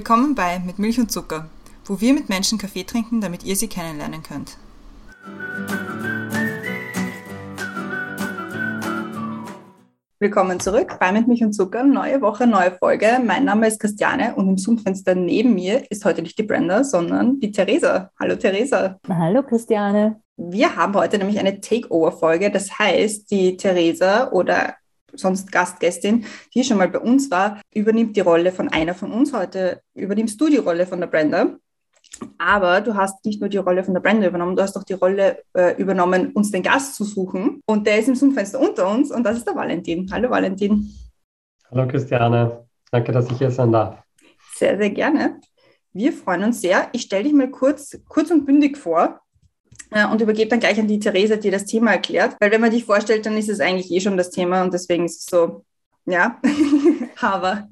Willkommen bei Mit Milch und Zucker, wo wir mit Menschen Kaffee trinken, damit ihr sie kennenlernen könnt. Willkommen zurück bei Mit Milch und Zucker. Neue Woche, neue Folge. Mein Name ist Christiane und im Zoom-Fenster neben mir ist heute nicht die Brenda, sondern die Theresa. Hallo Theresa. Hallo Christiane. Wir haben heute nämlich eine Takeover-Folge. Das heißt, die Theresa oder sonst Gastgästin, die schon mal bei uns war, übernimmt die Rolle von einer von uns. Heute übernimmst du die Rolle von der Brenda. Aber du hast nicht nur die Rolle von der Brenda übernommen, du hast auch die Rolle äh, übernommen, uns den Gast zu suchen. Und der ist im Zoom-Fenster unter uns und das ist der Valentin. Hallo Valentin. Hallo Christiane. Danke, dass ich hier sein darf. Sehr, sehr gerne. Wir freuen uns sehr. Ich stelle dich mal kurz, kurz und bündig vor und übergebe dann gleich an die Theresa, die das Thema erklärt. Weil wenn man dich vorstellt, dann ist es eigentlich eh schon das Thema und deswegen ist es so, ja. Aber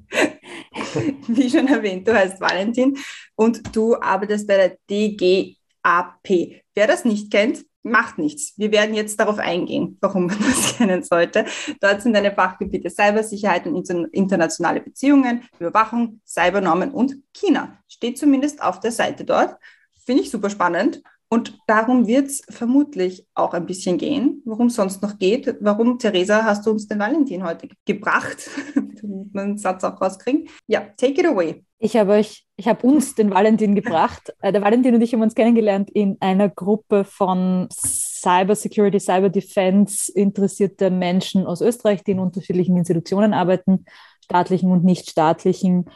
wie schon erwähnt, du heißt Valentin und du arbeitest bei der DGAP. Wer das nicht kennt, macht nichts. Wir werden jetzt darauf eingehen, warum man das kennen sollte. Dort sind deine Fachgebiete Cybersicherheit und internationale Beziehungen, Überwachung, Cybernormen und China. Steht zumindest auf der Seite dort. Finde ich super spannend. Und darum wird es vermutlich auch ein bisschen gehen, worum es sonst noch geht. Warum, Theresa, hast du uns den Valentin heute gebracht? einen Satz auch rauskriegen. Ja, take it away. Ich habe euch, ich habe uns den Valentin gebracht. Äh, der Valentin und ich haben uns kennengelernt in einer Gruppe von Cyber Security, Cyber Defense interessierte Menschen aus Österreich, die in unterschiedlichen Institutionen arbeiten, staatlichen und nicht staatlichen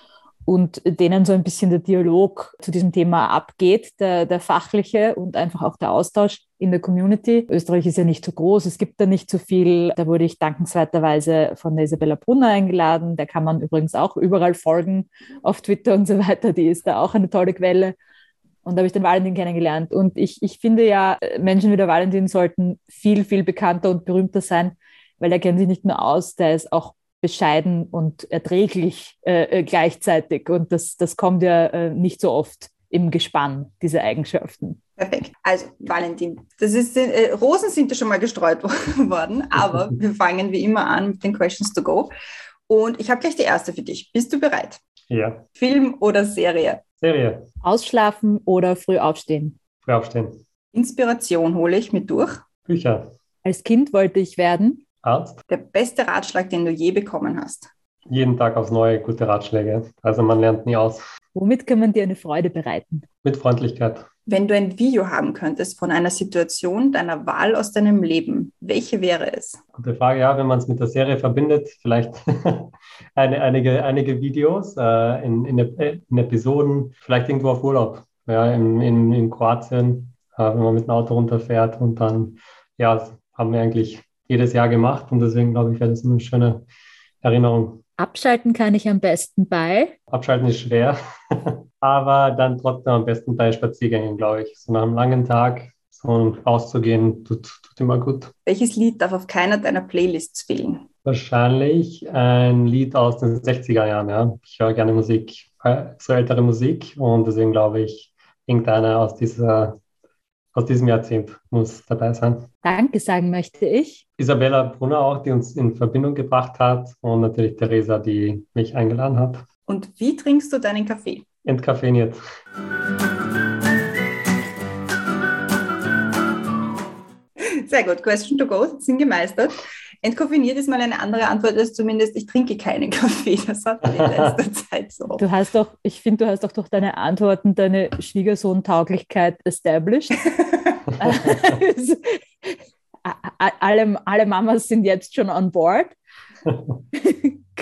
und denen so ein bisschen der Dialog zu diesem Thema abgeht, der, der fachliche und einfach auch der Austausch in der Community. Österreich ist ja nicht so groß, es gibt da nicht so viel. Da wurde ich dankenswerterweise von der Isabella Brunner eingeladen. Der kann man übrigens auch überall folgen auf Twitter und so weiter. Die ist da auch eine tolle Quelle. Und da habe ich den Valentin kennengelernt. Und ich, ich finde ja, Menschen wie der Valentin sollten viel, viel bekannter und berühmter sein, weil er kennt sich nicht nur aus, der ist auch bescheiden und erträglich äh, äh, gleichzeitig. Und das, das kommt ja äh, nicht so oft im Gespann, diese Eigenschaften. Perfekt. Also, Valentin, das ist, äh, Rosen sind ja schon mal gestreut worden, aber wir fangen wie immer an mit den Questions to go. Und ich habe gleich die erste für dich. Bist du bereit? Ja. Film oder Serie? Serie. Ausschlafen oder früh aufstehen? Früh aufstehen. Inspiration hole ich mit durch? Bücher. Als Kind wollte ich werden? Arzt. Der beste Ratschlag, den du je bekommen hast? Jeden Tag aufs Neue gute Ratschläge. Also man lernt nie aus. Womit kann man dir eine Freude bereiten? Mit Freundlichkeit. Wenn du ein Video haben könntest von einer Situation deiner Wahl aus deinem Leben, welche wäre es? Gute Frage, ja, wenn man es mit der Serie verbindet, vielleicht eine, einige, einige Videos äh, in, in, in, Episoden, vielleicht irgendwo auf Urlaub, ja, in, in, in Kroatien, äh, wenn man mit dem Auto runterfährt und dann, ja, haben wir eigentlich jedes Jahr gemacht und deswegen glaube ich, wäre das eine schöne Erinnerung. Abschalten kann ich am besten bei. Abschalten ist schwer, aber dann trotzdem am besten bei Spaziergängen, glaube ich. So nach einem langen Tag so rauszugehen, tut, tut immer gut. Welches Lied darf auf keiner deiner Playlists fehlen? Wahrscheinlich ein Lied aus den 60er Jahren. Ja. Ich höre gerne Musik, äh, so ältere Musik und deswegen glaube ich, irgendeiner aus dieser aus diesem Jahrzehnt muss dabei sein. Danke sagen möchte ich. Isabella Brunner auch, die uns in Verbindung gebracht hat und natürlich Theresa, die mich eingeladen hat. Und wie trinkst du deinen Kaffee? Entkaffeiniert. Sehr gut, Question to go, sind gemeistert. Entkoffiniert ist mal eine andere Antwort als zumindest, ich trinke keinen Kaffee. Das hat man in letzter Zeit so. Du hast doch, ich finde, du hast doch durch deine Antworten deine Schwiegersohn-Tauglichkeit established. alle, alle Mamas sind jetzt schon on board.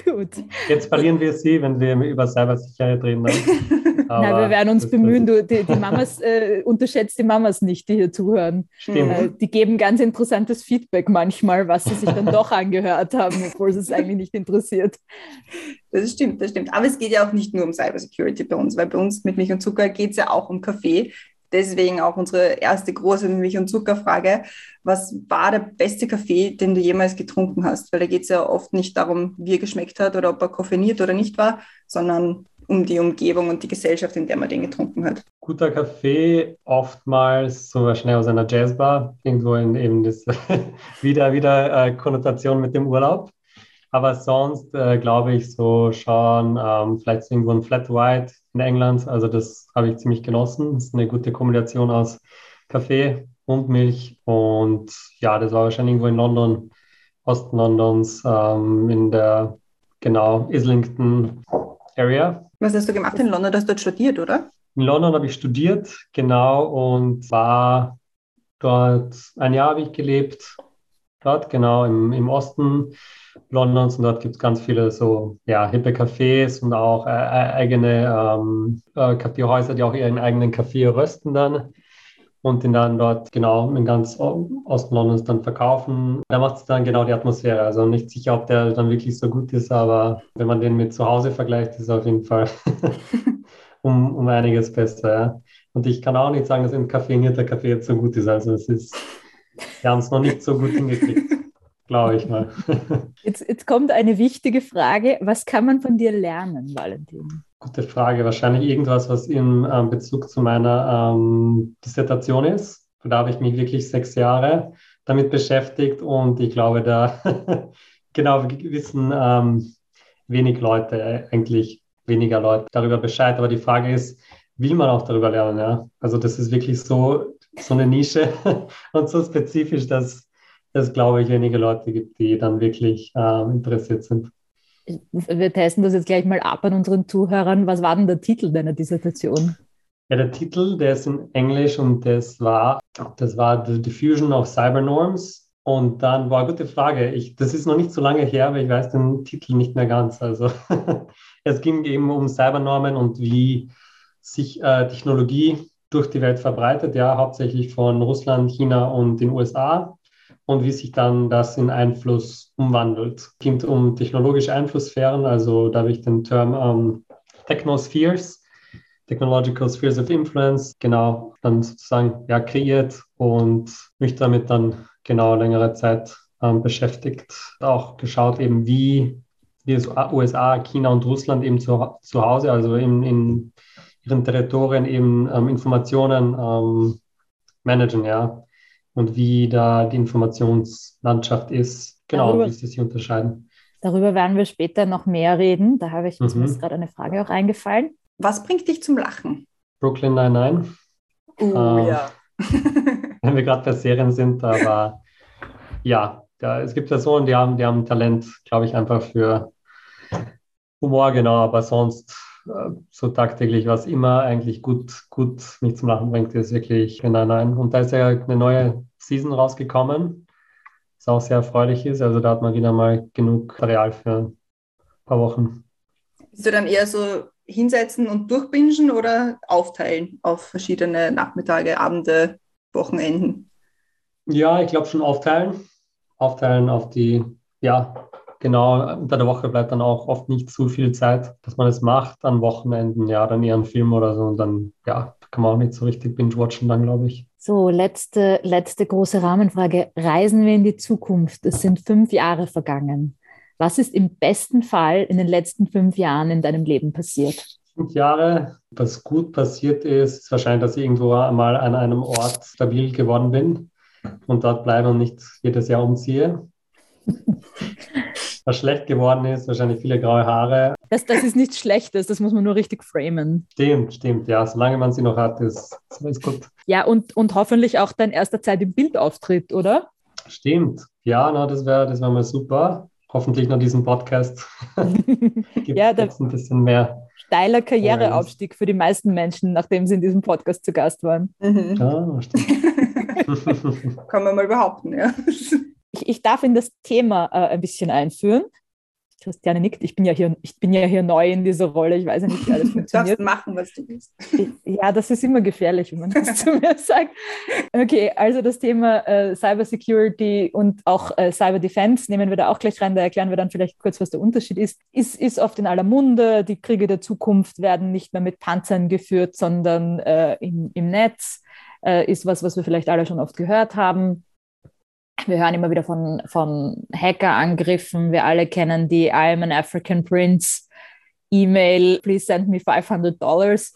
Gut. Jetzt verlieren wir sie, wenn wir über Cybersicherheit reden. Nein, wir werden uns bemühen. Du, die, die Mamas, äh, unterschätzt die Mamas nicht, die hier zuhören. Stimmt. Äh, die geben ganz interessantes Feedback manchmal, was sie sich dann doch angehört haben, obwohl es eigentlich nicht interessiert. Das stimmt, das stimmt. Aber es geht ja auch nicht nur um Cybersecurity bei uns, weil bei uns mit Milch und Zucker geht es ja auch um Kaffee. Deswegen auch unsere erste große Milch- und Zuckerfrage. Was war der beste Kaffee, den du jemals getrunken hast? Weil da geht es ja oft nicht darum, wie er geschmeckt hat oder ob er koffeiniert oder nicht war, sondern um die Umgebung und die Gesellschaft, in der man den getrunken hat. Guter Kaffee, oftmals so schnell aus einer Jazzbar, irgendwo in eben das wieder, wieder äh, Konnotation mit dem Urlaub. Aber sonst äh, glaube ich so schon, ähm, vielleicht irgendwo ein Flat White in England. Also das habe ich ziemlich genossen. Das ist eine gute Kombination aus Kaffee und Milch. Und ja, das war wahrscheinlich irgendwo in London, Osten Londons, ähm, in der genau Islington Area. Was hast du gemacht in London? Du hast dort studiert, oder? In London habe ich studiert, genau, und war dort, ein Jahr habe ich gelebt, dort, genau, im, im Osten Londons. Und dort gibt es ganz viele so, ja, hippe Cafés und auch äh, äh, eigene ähm, äh, Kaffeehäuser, die auch ihren eigenen Kaffee rösten dann und den dann dort genau in ganz Osten Londons dann verkaufen. Da macht es dann genau die Atmosphäre. Also nicht sicher, ob der dann wirklich so gut ist, aber wenn man den mit zu Hause vergleicht, ist er auf jeden Fall um, um einiges besser. Ja. Und ich kann auch nicht sagen, dass nicht der Kaffee jetzt so gut ist. Also es ist, wir haben es noch nicht so gut hingekriegt. Glaube ich mal. Jetzt, jetzt kommt eine wichtige Frage. Was kann man von dir lernen, Valentin? Gute Frage. Wahrscheinlich irgendwas, was in ähm, Bezug zu meiner ähm, Dissertation ist. Da habe ich mich wirklich sechs Jahre damit beschäftigt und ich glaube, da genau wissen ähm, wenig Leute, eigentlich weniger Leute darüber Bescheid. Aber die Frage ist, will man auch darüber lernen? Ja? Also das ist wirklich so, so eine Nische und so spezifisch, dass es, glaube ich, wenige Leute gibt, die dann wirklich äh, interessiert sind wir testen das jetzt gleich mal ab an unseren Zuhörern. Was war denn der Titel deiner Dissertation? Ja, der Titel, der ist in Englisch und das war, das war The Diffusion of Cyber Norms. Und dann war eine gute Frage. Ich, das ist noch nicht so lange her, aber ich weiß den Titel nicht mehr ganz. Also es ging eben um Cybernormen und wie sich äh, Technologie durch die Welt verbreitet, ja, hauptsächlich von Russland, China und den USA und wie sich dann das in Einfluss umwandelt. Es geht um technologische Einflusssphären, also da habe ich den Term ähm, Technospheres, Technological Spheres of Influence, genau, dann sozusagen ja, kreiert und mich damit dann genau längere Zeit ähm, beschäftigt. Auch geschaut eben, wie die USA, China und Russland eben zu, zu Hause, also in, in ihren Territorien eben ähm, Informationen ähm, managen, ja und wie da die Informationslandschaft ist. Genau, darüber, wie sie sich unterscheiden. Darüber werden wir später noch mehr reden. Da habe ich mhm. mir gerade eine Frage auch eingefallen. Was bringt dich zum Lachen? Brooklyn Nine-Nine. Oh ähm, ja. wenn wir gerade bei Serien sind, aber ja, da, es gibt Personen, die haben, die haben Talent, glaube ich, einfach für Humor, genau, aber sonst so tagtäglich, was immer eigentlich gut, gut mich zum Lachen bringt, ist wirklich Nein, Nein. Und da ist ja eine neue Season rausgekommen, was auch sehr erfreulich ist. Also da hat man wieder mal genug Material für ein paar Wochen. Bist du dann eher so hinsetzen und durchbingen oder aufteilen auf verschiedene Nachmittage, Abende, Wochenenden? Ja, ich glaube schon aufteilen. Aufteilen auf die, ja, genau, unter der Woche bleibt dann auch oft nicht zu viel Zeit, dass man es macht. An Wochenenden, ja, dann eher einen Film oder so und dann, ja, kann man auch nicht so richtig binge-watchen dann, glaube ich. So, letzte, letzte große Rahmenfrage. Reisen wir in die Zukunft? Es sind fünf Jahre vergangen. Was ist im besten Fall in den letzten fünf Jahren in deinem Leben passiert? Fünf Jahre, was gut passiert ist, ist wahrscheinlich, dass ich irgendwo einmal an einem Ort stabil geworden bin und dort bleibe und nicht jedes Jahr umziehe. was schlecht geworden ist, wahrscheinlich viele graue Haare. Das, das ist nichts Schlechtes, das muss man nur richtig framen. Stimmt, stimmt, ja. Solange man sie noch hat, ist alles gut. Ja, und, und hoffentlich auch dein erster Zeit im Bildauftritt, oder? Stimmt. Ja, na, das wäre das wär mal super. Hoffentlich noch diesen Podcast. Gibt ja, jetzt ein bisschen mehr. Steiler Karriereaufstieg für die meisten Menschen, nachdem sie in diesem Podcast zu Gast waren. Mhm. Ja, stimmt. Kann man mal behaupten, ja. Ich, ich darf in das Thema äh, ein bisschen einführen. Christiane nickt, ich bin ja hier, ich bin ja hier neu in dieser Rolle, ich weiß ja nicht, wie alles funktioniert. Du darfst machen, was du willst. Ja, das ist immer gefährlich, wenn man das zu mir sagt. Okay, also das Thema äh, Cyber Security und auch äh, Cyber Defense nehmen wir da auch gleich rein, da erklären wir dann vielleicht kurz, was der Unterschied ist. Ist, ist oft in aller Munde, die Kriege der Zukunft werden nicht mehr mit Panzern geführt, sondern äh, im, im Netz, äh, ist was, was wir vielleicht alle schon oft gehört haben wir hören immer wieder von, von Hackerangriffen. Wir alle kennen die I'm an African Prince E-Mail, please send me 500 Dollars.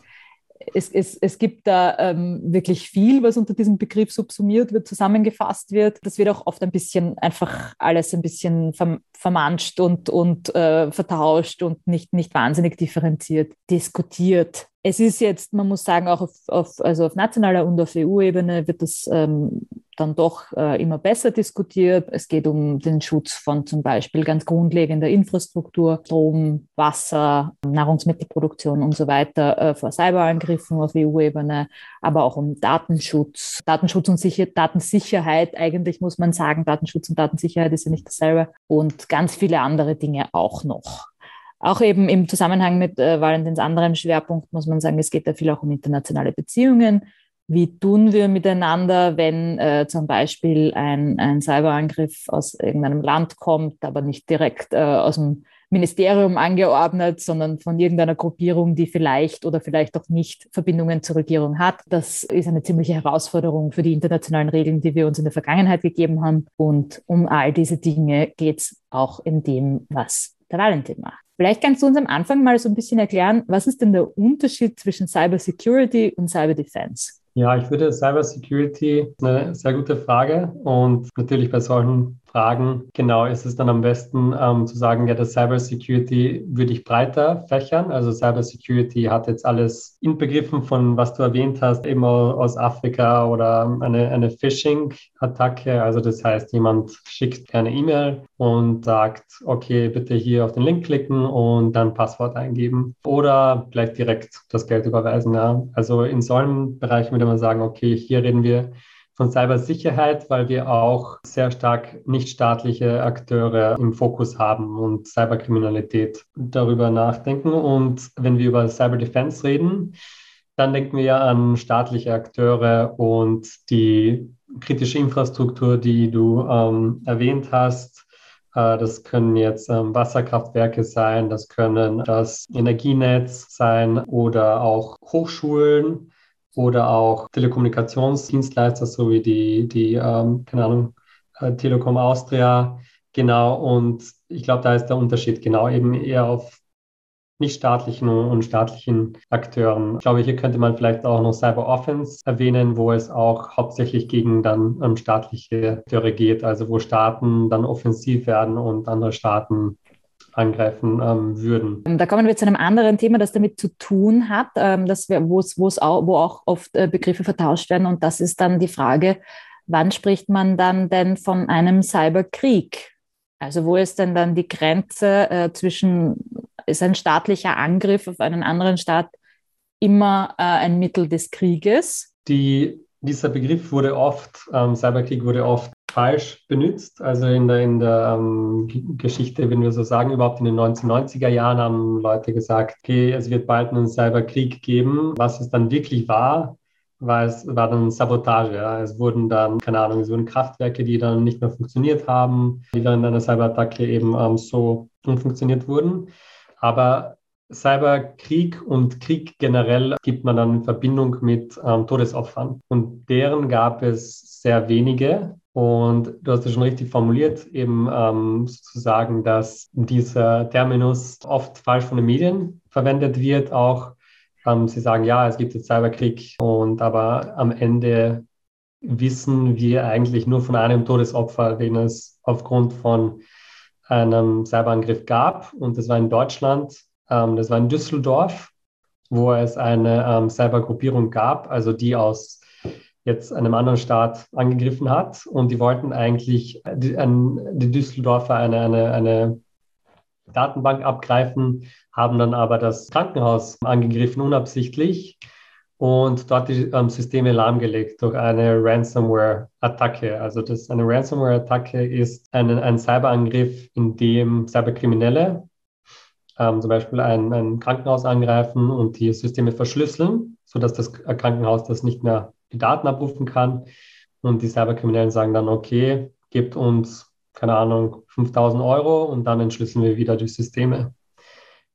es, es, es gibt da ähm, wirklich viel, was unter diesem Begriff subsumiert wird, zusammengefasst wird. Das wird auch oft ein bisschen einfach alles ein bisschen vermanscht und, und äh, vertauscht und nicht, nicht wahnsinnig differenziert diskutiert. Es ist jetzt, man muss sagen, auch auf, auf, also auf nationaler und auf EU-Ebene wird das ähm, dann doch äh, immer besser diskutiert. Es geht um den Schutz von zum Beispiel ganz grundlegender Infrastruktur, Strom, Wasser, Nahrungsmittelproduktion und so weiter äh, vor Cyberangriffen auf EU-Ebene, aber auch um Datenschutz, Datenschutz und Sicher Datensicherheit. Eigentlich muss man sagen, Datenschutz und Datensicherheit ist ja nicht dasselbe und ganz viele andere Dinge auch noch. Auch eben im Zusammenhang mit äh, Valentins anderem Schwerpunkt muss man sagen, es geht da viel auch um internationale Beziehungen wie tun wir miteinander, wenn äh, zum Beispiel ein, ein Cyberangriff aus irgendeinem Land kommt, aber nicht direkt äh, aus dem Ministerium angeordnet, sondern von irgendeiner Gruppierung, die vielleicht oder vielleicht auch nicht Verbindungen zur Regierung hat. Das ist eine ziemliche Herausforderung für die internationalen Regeln, die wir uns in der Vergangenheit gegeben haben. Und um all diese Dinge geht es auch in dem, was der Valentin macht. Vielleicht kannst du uns am Anfang mal so ein bisschen erklären, was ist denn der Unterschied zwischen Cyber Security und Cyber Defense? Ja, ich würde Cyber Security eine sehr gute Frage und natürlich bei solchen Fragen, genau, ist es dann am besten ähm, zu sagen, ja, das Cyber Security würde ich breiter fächern. Also Cyber Security hat jetzt alles inbegriffen von, was du erwähnt hast, eben aus Afrika oder eine, eine Phishing-Attacke. Also das heißt, jemand schickt eine E-Mail und sagt, okay, bitte hier auf den Link klicken und dann Passwort eingeben oder vielleicht direkt das Geld überweisen. Ja. Also in solchen Bereichen würde man sagen, okay, hier reden wir von Cybersicherheit, weil wir auch sehr stark nichtstaatliche Akteure im Fokus haben und Cyberkriminalität darüber nachdenken. Und wenn wir über Cyberdefense reden, dann denken wir an staatliche Akteure und die kritische Infrastruktur, die du ähm, erwähnt hast. Äh, das können jetzt ähm, Wasserkraftwerke sein, das können das Energienetz sein oder auch Hochschulen oder auch Telekommunikationsdienstleister, so wie die, die ähm, keine Ahnung, äh, Telekom Austria. Genau, und ich glaube, da ist der Unterschied genau eben eher auf nicht staatlichen und staatlichen Akteuren. Ich glaube, hier könnte man vielleicht auch noch Cyber Offense erwähnen, wo es auch hauptsächlich gegen dann um, staatliche Akteure geht, also wo Staaten dann offensiv werden und andere Staaten angreifen ähm, würden. Da kommen wir zu einem anderen Thema, das damit zu tun hat, ähm, dass wir, wo's, wo's auch, wo auch oft äh, Begriffe vertauscht werden. Und das ist dann die Frage, wann spricht man dann denn von einem Cyberkrieg? Also wo ist denn dann die Grenze äh, zwischen, ist ein staatlicher Angriff auf einen anderen Staat immer äh, ein Mittel des Krieges? Die, dieser Begriff wurde oft, ähm, Cyberkrieg wurde oft falsch benutzt. Also in der, in der ähm, Geschichte, wenn wir so sagen, überhaupt in den 1990er Jahren haben Leute gesagt, okay, es wird bald einen Cyberkrieg geben. Was es dann wirklich war, war es war dann Sabotage. Ja. Es wurden dann, keine Ahnung, es wurden Kraftwerke, die dann nicht mehr funktioniert haben, die dann in einer Cyberattacke eben ähm, so unfunktioniert wurden. Aber Cyberkrieg und Krieg generell gibt man dann in Verbindung mit ähm, Todesopfern. Und deren gab es sehr wenige. Und du hast es schon richtig formuliert, eben ähm, sozusagen, dass dieser Terminus oft falsch von den Medien verwendet wird. Auch ähm, sie sagen, ja, es gibt jetzt Cyberkrieg und aber am Ende wissen wir eigentlich nur von einem Todesopfer, den es aufgrund von einem Cyberangriff gab. Und das war in Deutschland, ähm, das war in Düsseldorf, wo es eine ähm, Cybergruppierung gab, also die aus jetzt einem anderen Staat angegriffen hat. Und die wollten eigentlich die, an, die Düsseldorfer eine, eine, eine Datenbank abgreifen, haben dann aber das Krankenhaus angegriffen, unabsichtlich, und dort die ähm, Systeme lahmgelegt durch eine Ransomware-Attacke. Also das, eine Ransomware-Attacke ist ein, ein Cyberangriff, in dem Cyberkriminelle ähm, zum Beispiel ein, ein Krankenhaus angreifen und die Systeme verschlüsseln, sodass das Krankenhaus das nicht mehr die Daten abrufen kann. Und die Cyberkriminellen sagen dann, okay, gebt uns, keine Ahnung, 5000 Euro und dann entschlüsseln wir wieder die Systeme.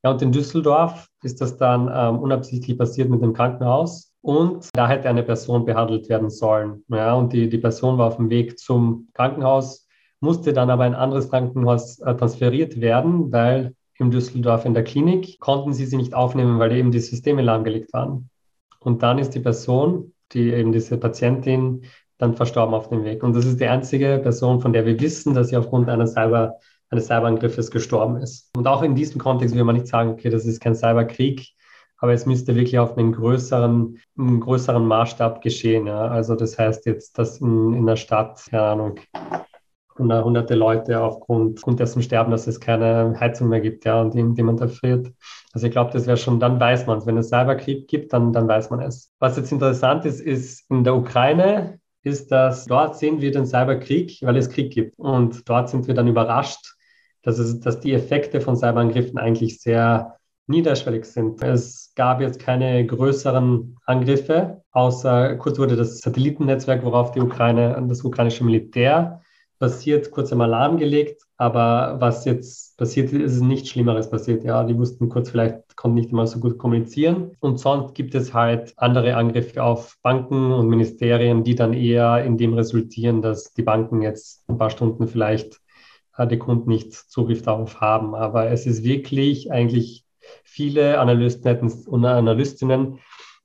Ja, und in Düsseldorf ist das dann ähm, unabsichtlich passiert mit dem Krankenhaus. Und da hätte eine Person behandelt werden sollen. Ja, und die, die Person war auf dem Weg zum Krankenhaus, musste dann aber in ein anderes Krankenhaus äh, transferiert werden, weil in Düsseldorf in der Klinik konnten sie sie nicht aufnehmen, weil eben die Systeme lahmgelegt waren. Und dann ist die Person, die eben diese Patientin, dann verstorben auf dem Weg. Und das ist die einzige Person, von der wir wissen, dass sie aufgrund einer Cyber, eines Cyberangriffes gestorben ist. Und auch in diesem Kontext will man nicht sagen, okay, das ist kein Cyberkrieg, aber es müsste wirklich auf einen größeren, einen größeren Maßstab geschehen. Ja. Also das heißt jetzt, dass in, in der Stadt, keine Ahnung, hunderte Leute aufgrund, aufgrund dessen sterben, dass es keine Heizung mehr gibt, ja, und jemand erfriert. Also ich glaube, das wäre schon, dann weiß man es. Wenn es Cyberkrieg gibt, dann, dann weiß man es. Was jetzt interessant ist, ist in der Ukraine, ist, dass dort sehen wir den Cyberkrieg, weil es Krieg gibt. Und dort sind wir dann überrascht, dass, es, dass die Effekte von Cyberangriffen eigentlich sehr niederschwellig sind. Es gab jetzt keine größeren Angriffe, außer kurz wurde das Satellitennetzwerk, worauf die Ukraine, das ukrainische Militär basiert, kurz im Alarm gelegt. Aber was jetzt passiert ist, ist nichts Schlimmeres passiert. Ja, die wussten kurz vielleicht, konnten nicht immer so gut kommunizieren. Und sonst gibt es halt andere Angriffe auf Banken und Ministerien, die dann eher in dem resultieren, dass die Banken jetzt ein paar Stunden vielleicht äh, die Kunden nicht Zugriff darauf haben. Aber es ist wirklich eigentlich viele Analysten und Analystinnen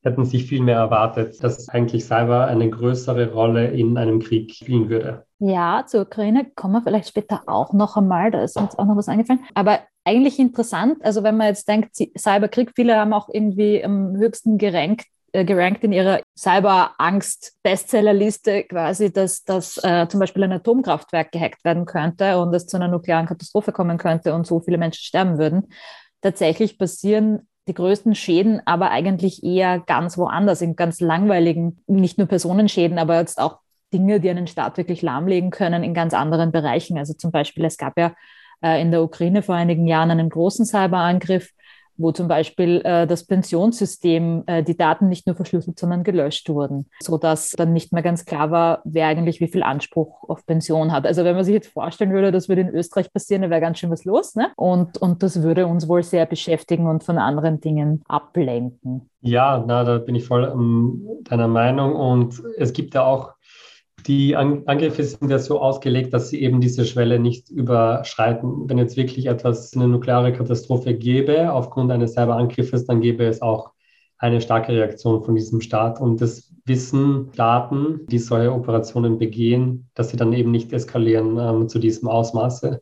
hätten sich viel mehr erwartet, dass eigentlich Cyber eine größere Rolle in einem Krieg spielen würde. Ja, zur Ukraine kommen wir vielleicht später auch noch einmal, da ist uns auch noch was eingefallen. Aber eigentlich interessant, also wenn man jetzt denkt, Cyberkrieg, viele haben auch irgendwie am höchsten gerankt äh, gerankt in ihrer Cyberangst-Bestsellerliste quasi, dass, dass äh, zum Beispiel ein Atomkraftwerk gehackt werden könnte und es zu einer nuklearen Katastrophe kommen könnte und so viele Menschen sterben würden. Tatsächlich passieren die größten Schäden aber eigentlich eher ganz woanders, in ganz langweiligen, nicht nur Personenschäden, aber jetzt auch Dinge, die einen Staat wirklich lahmlegen können in ganz anderen Bereichen. Also zum Beispiel, es gab ja äh, in der Ukraine vor einigen Jahren einen großen Cyberangriff, wo zum Beispiel äh, das Pensionssystem, äh, die Daten nicht nur verschlüsselt, sondern gelöscht wurden, sodass dann nicht mehr ganz klar war, wer eigentlich wie viel Anspruch auf Pension hat. Also wenn man sich jetzt vorstellen würde, das würde in Österreich passieren, dann wäre ganz schön was los. Ne? Und, und das würde uns wohl sehr beschäftigen und von anderen Dingen ablenken. Ja, na, da bin ich voll um, deiner Meinung. Und es gibt ja auch die Angriffe sind ja so ausgelegt, dass sie eben diese Schwelle nicht überschreiten. Wenn jetzt wirklich etwas, eine nukleare Katastrophe gäbe, aufgrund eines Cyberangriffes, dann gäbe es auch eine starke Reaktion von diesem Staat. Und das wissen Staaten, die solche Operationen begehen, dass sie dann eben nicht eskalieren ähm, zu diesem Ausmaße.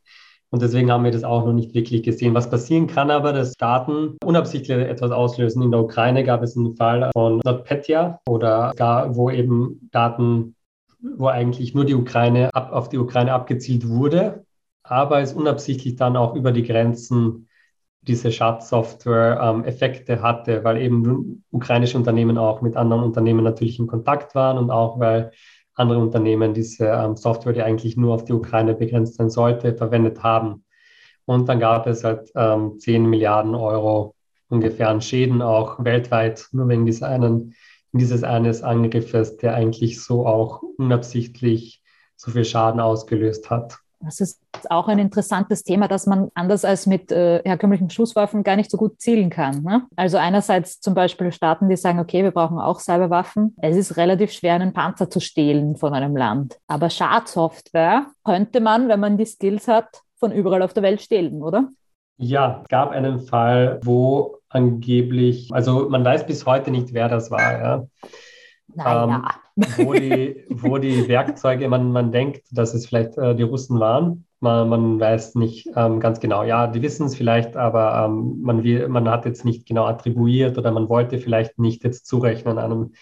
Und deswegen haben wir das auch noch nicht wirklich gesehen. Was passieren kann aber, dass Staaten unabsichtlich etwas auslösen. In der Ukraine gab es einen Fall von NotPetya oder gar, wo eben Daten wo eigentlich nur die Ukraine ab, auf die Ukraine abgezielt wurde, aber es unabsichtlich dann auch über die Grenzen diese Schadsoftware ähm, Effekte hatte, weil eben ukrainische Unternehmen auch mit anderen Unternehmen natürlich in Kontakt waren und auch weil andere Unternehmen diese ähm, Software, die eigentlich nur auf die Ukraine begrenzt sein sollte, verwendet haben. Und dann gab es halt ähm, 10 Milliarden Euro ungefähr an Schäden auch weltweit, nur wegen dieser einen dieses eines Angriffes, der eigentlich so auch unabsichtlich so viel Schaden ausgelöst hat. Das ist auch ein interessantes Thema, dass man anders als mit äh, herkömmlichen Schusswaffen gar nicht so gut zielen kann. Ne? Also einerseits zum Beispiel Staaten, die sagen, okay, wir brauchen auch Cyberwaffen. Es ist relativ schwer, einen Panzer zu stehlen von einem Land. Aber Schadsoftware könnte man, wenn man die Skills hat, von überall auf der Welt stehlen, oder? Ja, es gab einen Fall, wo angeblich, also man weiß bis heute nicht, wer das war. Ja. Naja. Ähm, wo, die, wo die Werkzeuge, man, man denkt, dass es vielleicht äh, die Russen waren. Man, man weiß nicht ähm, ganz genau. Ja, die wissen es vielleicht, aber ähm, man, man hat jetzt nicht genau attribuiert oder man wollte vielleicht nicht jetzt zurechnen einem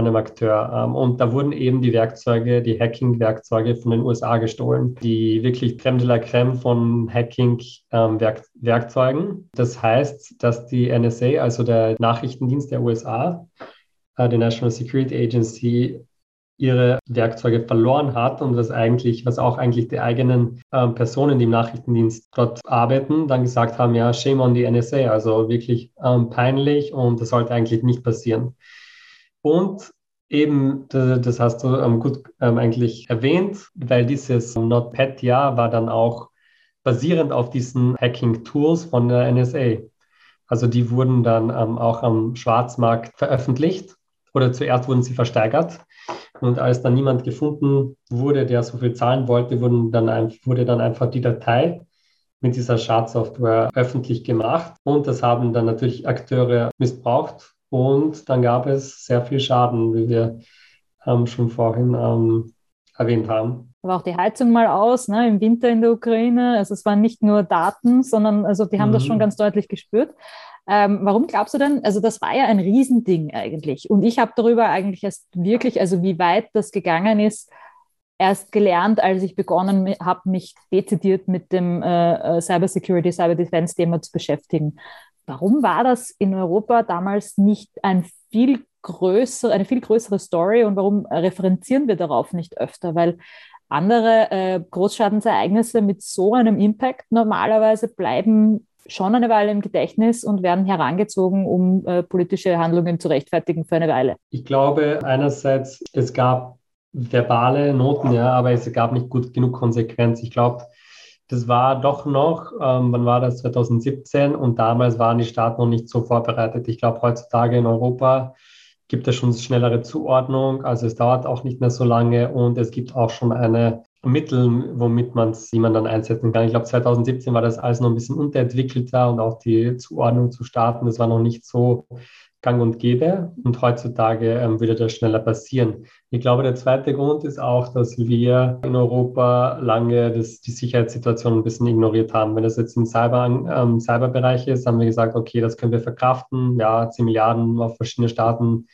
einem Akteur. Ähm, und da wurden eben die Werkzeuge, die Hacking-Werkzeuge von den USA gestohlen, die wirklich Creme de la Creme von Hacking-Werkzeugen. Ähm, das heißt, dass die NSA, also der Nachrichtendienst der USA, äh, die National Security Agency, ihre Werkzeuge verloren hat und was eigentlich, was auch eigentlich die eigenen äh, Personen, die im Nachrichtendienst dort arbeiten, dann gesagt haben, ja, shame on the NSA, also wirklich ähm, peinlich und das sollte eigentlich nicht passieren. Und eben, das hast du ähm, gut ähm, eigentlich erwähnt, weil dieses NotPetya war dann auch basierend auf diesen Hacking-Tools von der NSA. Also die wurden dann ähm, auch am Schwarzmarkt veröffentlicht oder zuerst wurden sie versteigert. Und als dann niemand gefunden wurde, der so viel zahlen wollte, wurden dann wurde dann einfach die Datei mit dieser Schadsoftware öffentlich gemacht. Und das haben dann natürlich Akteure missbraucht und dann gab es sehr viel Schaden, wie wir ähm, schon vorhin ähm, erwähnt haben. War auch die Heizung mal aus, ne, im Winter in der Ukraine. Also es waren nicht nur Daten, sondern also die haben mhm. das schon ganz deutlich gespürt. Ähm, warum glaubst du denn, also das war ja ein Riesending eigentlich. Und ich habe darüber eigentlich erst wirklich, also wie weit das gegangen ist, erst gelernt, als ich begonnen habe, mich dezidiert mit dem äh, äh Cyber Security, Cyber Defense Thema zu beschäftigen. Warum war das in Europa damals nicht ein viel größer, eine viel größere Story und warum referenzieren wir darauf nicht öfter? Weil andere äh, Großschadensereignisse mit so einem Impact normalerweise bleiben schon eine Weile im Gedächtnis und werden herangezogen, um äh, politische Handlungen zu rechtfertigen für eine Weile. Ich glaube einerseits, es gab verbale Noten, ja, aber es gab nicht gut genug Konsequenz. Ich glaube, das war doch noch, ähm, wann war das, 2017 und damals waren die Staaten noch nicht so vorbereitet. Ich glaube, heutzutage in Europa gibt es schon schnellere Zuordnung, also es dauert auch nicht mehr so lange und es gibt auch schon eine Mittel, womit man es, die dann einsetzen kann. Ich glaube, 2017 war das alles noch ein bisschen unterentwickelter und auch die Zuordnung zu Staaten, das war noch nicht so gang und gäbe und heutzutage ähm, würde das schneller passieren. Ich glaube, der zweite Grund ist auch, dass wir in Europa lange das, die Sicherheitssituation ein bisschen ignoriert haben. Wenn das jetzt im Cyber, ähm, Cyberbereich ist, haben wir gesagt, okay, das können wir verkraften. Ja, 10 Milliarden auf verschiedene Staaten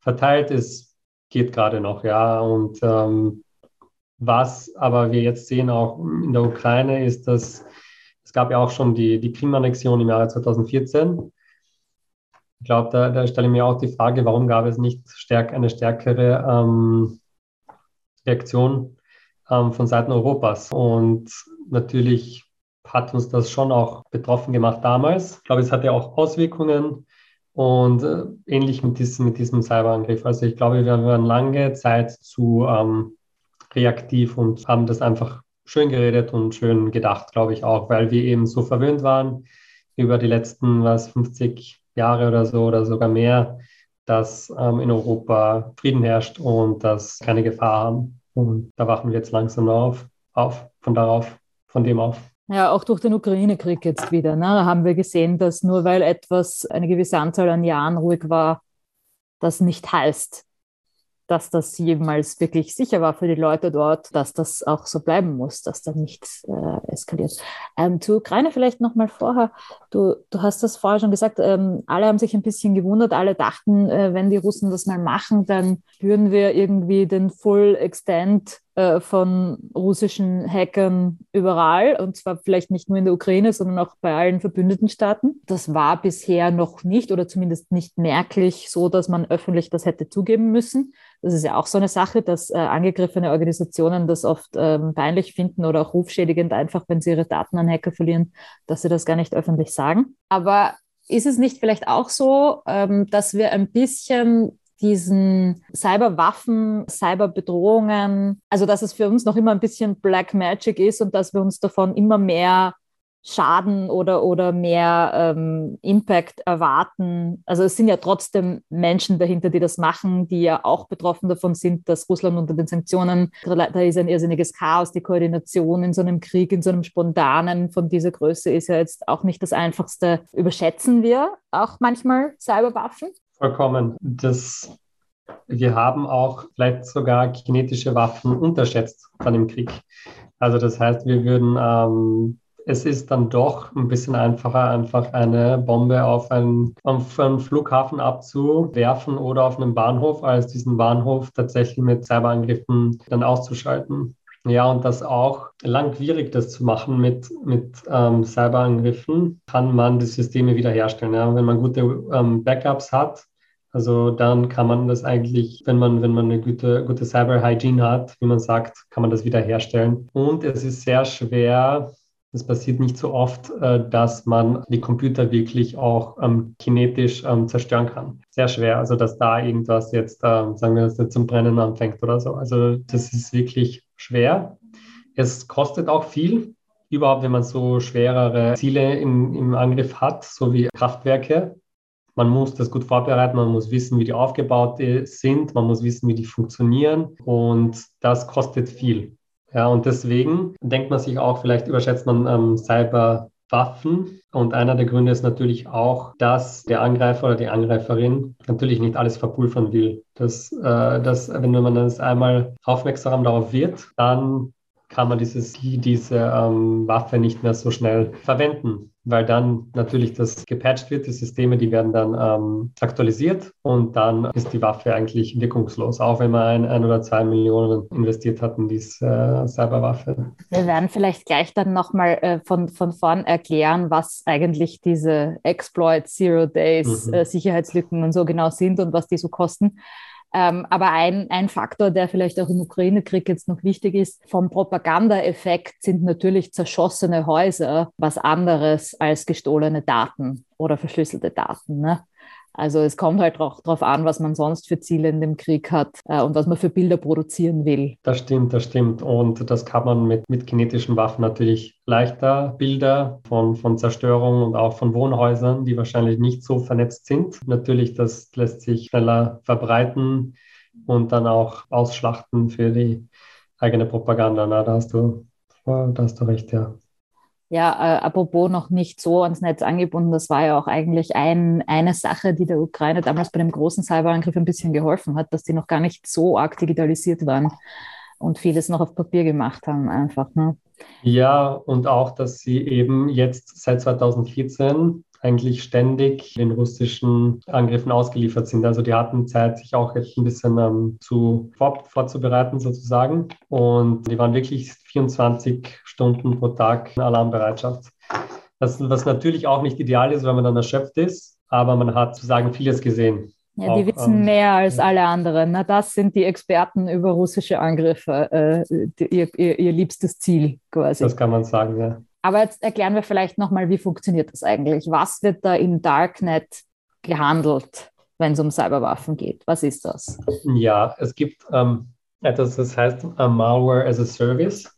verteilt ist, geht gerade noch, ja. Und ähm, was aber wir jetzt sehen, auch in der Ukraine, ist, dass es gab ja auch schon die, die Krim-Annexion im Jahre 2014 ich glaube, da, da, stelle ich mir auch die Frage, warum gab es nicht stärk, eine stärkere ähm, Reaktion ähm, von Seiten Europas? Und natürlich hat uns das schon auch betroffen gemacht damals. Ich glaube, es hatte auch Auswirkungen und äh, ähnlich mit diesem, mit diesem Cyberangriff. Also ich glaube, wir waren lange Zeit zu ähm, reaktiv und haben das einfach schön geredet und schön gedacht, glaube ich auch, weil wir eben so verwöhnt waren über die letzten was 50 Jahre oder so oder sogar mehr, dass ähm, in Europa Frieden herrscht und dass keine Gefahr haben. Und da wachen wir jetzt langsam auf, auf von darauf, von dem auf. Ja, auch durch den Ukraine-Krieg jetzt wieder. Ne? Haben wir gesehen, dass nur weil etwas eine gewisse Anzahl an Jahren ruhig war, das nicht heißt, dass das jemals wirklich sicher war für die Leute dort, dass das auch so bleiben muss, dass da nichts äh, eskaliert. Ähm, zu Ukraine vielleicht nochmal vorher. Du, du hast das vorher schon gesagt, ähm, alle haben sich ein bisschen gewundert, alle dachten, äh, wenn die Russen das mal machen, dann spüren wir irgendwie den Full Extent äh, von russischen Hackern überall und zwar vielleicht nicht nur in der Ukraine, sondern auch bei allen verbündeten Staaten. Das war bisher noch nicht oder zumindest nicht merklich so, dass man öffentlich das hätte zugeben müssen. Das ist ja auch so eine Sache, dass äh, angegriffene Organisationen das oft ähm, peinlich finden oder auch rufschädigend, einfach wenn sie ihre Daten an Hacker verlieren, dass sie das gar nicht öffentlich sagen. Aber ist es nicht vielleicht auch so, ähm, dass wir ein bisschen diesen Cyberwaffen, Cyberbedrohungen, also dass es für uns noch immer ein bisschen Black Magic ist und dass wir uns davon immer mehr Schaden oder, oder mehr ähm, Impact erwarten. Also es sind ja trotzdem Menschen dahinter, die das machen, die ja auch betroffen davon sind, dass Russland unter den Sanktionen, da ist ein irrsinniges Chaos, die Koordination in so einem Krieg, in so einem spontanen von dieser Größe ist ja jetzt auch nicht das Einfachste. Überschätzen wir auch manchmal Cyberwaffen? Vollkommen. Das, wir haben auch vielleicht sogar kinetische Waffen unterschätzt dann im Krieg. Also das heißt, wir würden, ähm, es ist dann doch ein bisschen einfacher, einfach eine Bombe auf einen, auf einen Flughafen abzuwerfen oder auf einen Bahnhof, als diesen Bahnhof tatsächlich mit Cyberangriffen dann auszuschalten. Ja, und das auch langwierig, das zu machen mit, mit ähm, Cyberangriffen, kann man die Systeme wiederherstellen. Ja? Wenn man gute ähm, Backups hat, also dann kann man das eigentlich, wenn man, wenn man eine gute, gute Cyber-Hygiene hat, wie man sagt, kann man das wiederherstellen. Und es ist sehr schwer, es passiert nicht so oft, äh, dass man die Computer wirklich auch ähm, kinetisch ähm, zerstören kann. Sehr schwer, also dass da irgendwas jetzt, ähm, sagen wir, dass jetzt zum Brennen anfängt oder so. Also das ist wirklich schwer. Es kostet auch viel, überhaupt wenn man so schwerere Ziele im, im Angriff hat, so wie Kraftwerke. Man muss das gut vorbereiten, man muss wissen, wie die aufgebaut sind, man muss wissen, wie die funktionieren und das kostet viel. Ja, und deswegen denkt man sich auch, vielleicht überschätzt man ähm, Cyberwaffen Waffen. Und einer der Gründe ist natürlich auch, dass der Angreifer oder die Angreiferin natürlich nicht alles verpulvern will. Dass, äh, dass wenn man das einmal aufmerksam darauf wird, dann kann man dieses, diese ähm, Waffe nicht mehr so schnell verwenden, weil dann natürlich das gepatcht wird, die Systeme, die werden dann ähm, aktualisiert und dann ist die Waffe eigentlich wirkungslos, auch wenn man ein, ein oder zwei Millionen investiert hat in diese äh, Cyberwaffe. Wir werden vielleicht gleich dann nochmal äh, von, von vorn erklären, was eigentlich diese Exploit Zero Days mhm. äh, Sicherheitslücken und so genau sind und was die so kosten. Ähm, aber ein, ein Faktor, der vielleicht auch im Ukraine-Krieg jetzt noch wichtig ist, vom Propagandaeffekt sind natürlich zerschossene Häuser was anderes als gestohlene Daten oder verschlüsselte Daten. Ne? Also es kommt halt auch darauf an, was man sonst für Ziele in dem Krieg hat äh, und was man für Bilder produzieren will. Das stimmt, das stimmt. Und das kann man mit, mit kinetischen Waffen natürlich leichter. Bilder von, von Zerstörung und auch von Wohnhäusern, die wahrscheinlich nicht so vernetzt sind. Natürlich, das lässt sich schneller verbreiten und dann auch ausschlachten für die eigene Propaganda. Na, da hast du, da hast du recht, ja. Ja, äh, apropos noch nicht so ans Netz angebunden, das war ja auch eigentlich ein, eine Sache, die der Ukraine damals bei dem großen Cyberangriff ein bisschen geholfen hat, dass die noch gar nicht so arg digitalisiert waren und vieles noch auf Papier gemacht haben einfach. Ne? Ja, und auch, dass sie eben jetzt seit 2014 eigentlich ständig den russischen Angriffen ausgeliefert sind. Also die hatten Zeit, sich auch jetzt ein bisschen ähm, zu vor, vorzubereiten sozusagen. Und die waren wirklich 24 Stunden pro Tag in Alarmbereitschaft. Das, was natürlich auch nicht ideal ist, wenn man dann erschöpft ist, aber man hat sozusagen vieles gesehen. Ja, die auch, wissen ähm, mehr als alle anderen. Na, das sind die Experten über russische Angriffe, äh, die, ihr, ihr, ihr liebstes Ziel quasi. Das kann man sagen, ja. Aber jetzt erklären wir vielleicht nochmal, wie funktioniert das eigentlich? Was wird da im Darknet gehandelt, wenn es um Cyberwaffen geht? Was ist das? Ja, es gibt ähm, etwas, das heißt uh, Malware as a Service.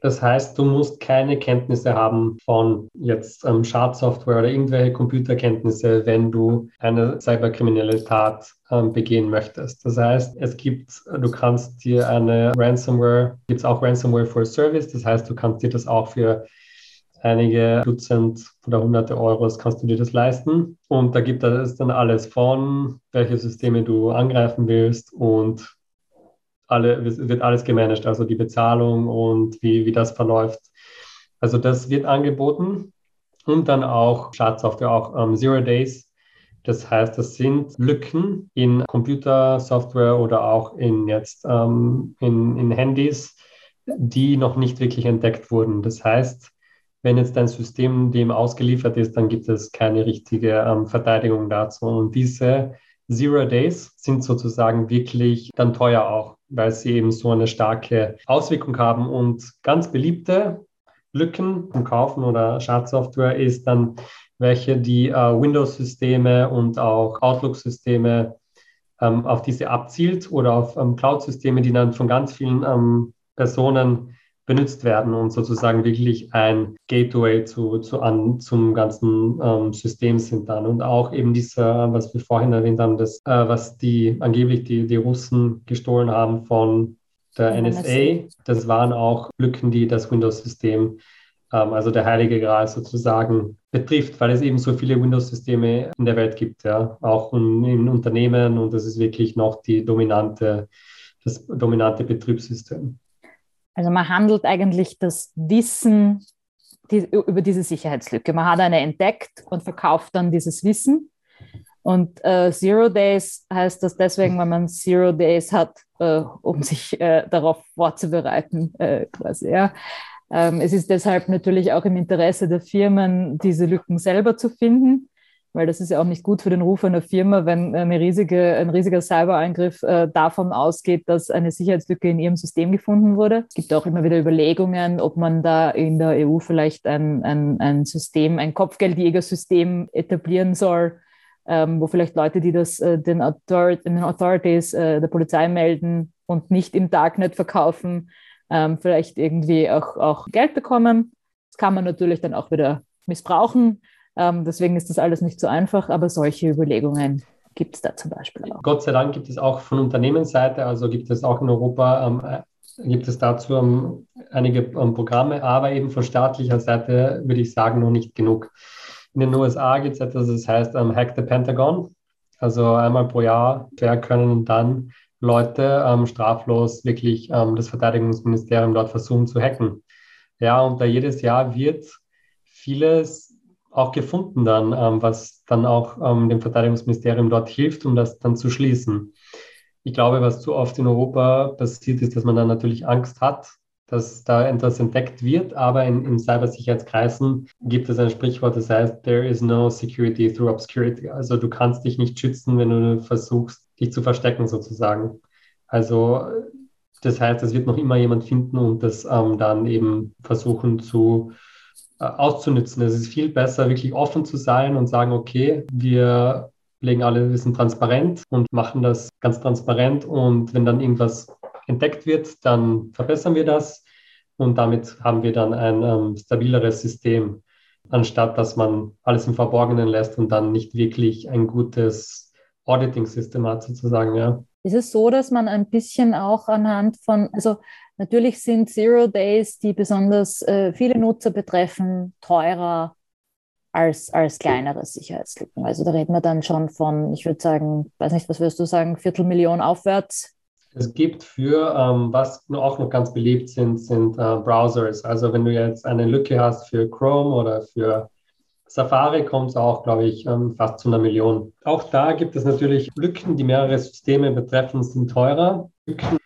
Das heißt, du musst keine Kenntnisse haben von jetzt ähm, Schadsoftware oder irgendwelche Computerkenntnisse, wenn du eine cyberkriminelle Tat ähm, begehen möchtest. Das heißt, es gibt, du kannst dir eine Ransomware, gibt es auch Ransomware for Service, das heißt, du kannst dir das auch für einige Dutzend oder hunderte Euros kannst du dir das leisten. Und da gibt es dann alles von, welche Systeme du angreifen willst und alle, wird alles gemanagt, also die Bezahlung und wie, wie das verläuft. Also das wird angeboten und dann auch Schadsoftware, auch ähm, Zero Days. Das heißt, das sind Lücken in Computersoftware oder auch in jetzt ähm, in, in Handys, die noch nicht wirklich entdeckt wurden. Das heißt, wenn jetzt ein System dem ausgeliefert ist, dann gibt es keine richtige ähm, Verteidigung dazu. Und diese Zero Days sind sozusagen wirklich dann teuer auch, weil sie eben so eine starke Auswirkung haben. Und ganz beliebte Lücken im Kaufen oder Schadsoftware ist dann, welche die äh, Windows-Systeme und auch Outlook-Systeme ähm, auf diese abzielt oder auf ähm, Cloud-Systeme, die dann von ganz vielen ähm, Personen benutzt werden und sozusagen wirklich ein Gateway zu, zu an, zum ganzen ähm, System sind dann. Und auch eben dieser, was wir vorhin erwähnt haben, das, äh, was die angeblich die, die Russen gestohlen haben von der NSA, das waren auch Lücken, die das Windows-System, ähm, also der heilige Gral sozusagen, betrifft, weil es eben so viele Windows-Systeme in der Welt gibt, ja, auch in, in Unternehmen und das ist wirklich noch die dominante, das dominante Betriebssystem. Also man handelt eigentlich das Wissen die, über diese Sicherheitslücke. Man hat eine entdeckt und verkauft dann dieses Wissen. Und äh, Zero Days heißt das deswegen, weil man Zero Days hat, äh, um sich äh, darauf vorzubereiten, äh, quasi. Ja. Ähm, es ist deshalb natürlich auch im Interesse der Firmen, diese Lücken selber zu finden weil das ist ja auch nicht gut für den Ruf einer Firma, wenn eine riesige, ein riesiger Cyberangriff äh, davon ausgeht, dass eine Sicherheitslücke in ihrem System gefunden wurde. Es gibt auch immer wieder Überlegungen, ob man da in der EU vielleicht ein, ein, ein System, ein Kopfgeldjägersystem etablieren soll, ähm, wo vielleicht Leute, die das äh, den, Author den Authorities äh, der Polizei melden und nicht im Darknet verkaufen, ähm, vielleicht irgendwie auch, auch Geld bekommen. Das kann man natürlich dann auch wieder missbrauchen. Ähm, deswegen ist das alles nicht so einfach, aber solche Überlegungen gibt es da zum Beispiel auch. Gott sei Dank gibt es auch von Unternehmensseite, also gibt es auch in Europa, ähm, äh, gibt es dazu ähm, einige ähm, Programme, aber eben von staatlicher Seite würde ich sagen, noch nicht genug. In den USA gibt es etwas, das heißt ähm, Hack the Pentagon. Also einmal pro Jahr wer können dann Leute straflos wirklich das Verteidigungsministerium dort versuchen zu hacken. Ja, und da jedes Jahr wird vieles auch gefunden dann, ähm, was dann auch ähm, dem Verteidigungsministerium dort hilft, um das dann zu schließen. Ich glaube, was zu oft in Europa passiert ist, dass man dann natürlich Angst hat, dass da etwas entdeckt wird, aber in, in Cybersicherheitskreisen gibt es ein Sprichwort, das heißt, there is no security through obscurity. Also du kannst dich nicht schützen, wenn du versuchst, dich zu verstecken sozusagen. Also das heißt, es wird noch immer jemand finden und das ähm, dann eben versuchen zu äh, auszunützen. Es ist viel besser, wirklich offen zu sein und sagen, okay, wir legen alle Wissen transparent und machen das ganz transparent. Und wenn dann irgendwas entdeckt wird, dann verbessern wir das und damit haben wir dann ein ähm, stabileres System, anstatt dass man alles im Verborgenen lässt und dann nicht wirklich ein gutes Auditing-System hat sozusagen, ja. Ist es so, dass man ein bisschen auch anhand von, also natürlich sind Zero Days, die besonders äh, viele Nutzer betreffen, teurer als, als kleinere Sicherheitslücken. Also da reden wir dann schon von, ich würde sagen, weiß nicht, was würdest du sagen, Viertelmillion aufwärts? Es gibt für, ähm, was auch noch ganz beliebt sind, sind äh, Browsers. Also wenn du jetzt eine Lücke hast für Chrome oder für Safari kommt es auch, glaube ich, ähm, fast zu einer Million. Auch da gibt es natürlich Lücken, die mehrere Systeme betreffen, sind teurer. Lücken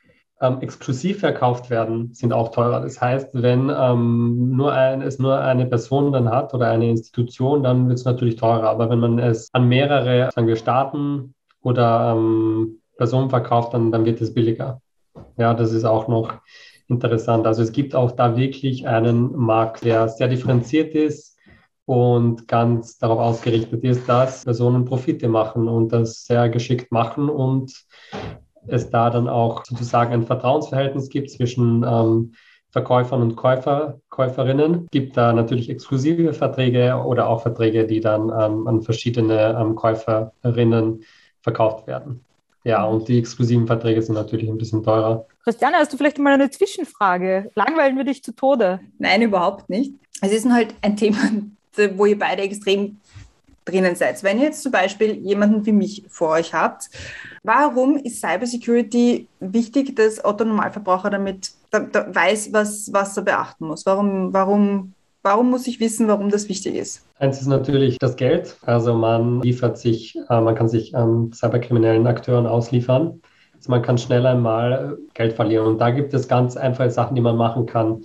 ähm, exklusiv verkauft werden, sind auch teurer. Das heißt, wenn ähm, nur ein, es nur eine Person dann hat oder eine Institution, dann wird es natürlich teurer. Aber wenn man es an mehrere sagen wir, Staaten oder ähm, Personen verkauft, dann, dann wird es billiger. Ja, das ist auch noch interessant. Also es gibt auch da wirklich einen Markt, der sehr differenziert ist und ganz darauf ausgerichtet ist, dass Personen Profite machen und das sehr geschickt machen und es da dann auch sozusagen ein Vertrauensverhältnis gibt zwischen ähm, Verkäufern und Käufer, Käuferinnen. Gibt da natürlich exklusive Verträge oder auch Verträge, die dann ähm, an verschiedene ähm, Käuferinnen verkauft werden. Ja, und die exklusiven Verträge sind natürlich ein bisschen teurer. Christiane, hast du vielleicht mal eine Zwischenfrage? Langweilen wir dich zu Tode? Nein, überhaupt nicht. Es ist halt ein Thema, wo ihr beide extrem drinnen seid. Wenn ihr jetzt zum Beispiel jemanden wie mich vor euch habt, warum ist Cybersecurity wichtig, dass Otto Normalverbraucher damit da, da weiß, was, was er beachten muss? Warum, warum, warum muss ich wissen, warum das wichtig ist? Eins ist natürlich das Geld. Also man liefert sich, äh, man kann sich ähm, cyberkriminellen Akteuren ausliefern. Also man kann schnell einmal Geld verlieren. Und da gibt es ganz einfache Sachen, die man machen kann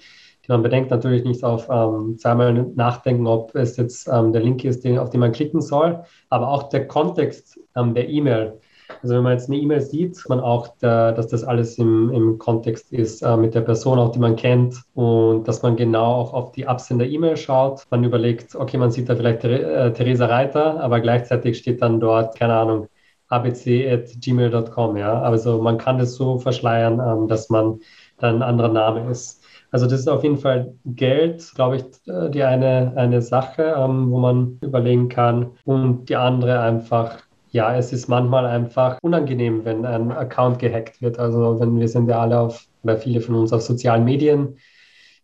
man bedenkt natürlich nicht auf ähm, zweimal nachdenken, ob es jetzt ähm, der Link ist, den, auf den man klicken soll, aber auch der Kontext ähm, der E-Mail. Also wenn man jetzt eine E-Mail sieht, man auch, der, dass das alles im, im Kontext ist äh, mit der Person, auch die man kennt und dass man genau auch auf die Absender-E-Mail schaut. Man überlegt, okay, man sieht da vielleicht äh, Theresa Reiter, aber gleichzeitig steht dann dort, keine Ahnung, abc.gmail.com. Ja? Also man kann das so verschleiern, ähm, dass man dann ein anderer Name ist. Also das ist auf jeden Fall Geld, glaube ich, äh, die eine, eine Sache, ähm, wo man überlegen kann. Und die andere einfach, ja, es ist manchmal einfach unangenehm, wenn ein Account gehackt wird. Also wenn wir sind ja alle auf, oder viele von uns auf sozialen Medien,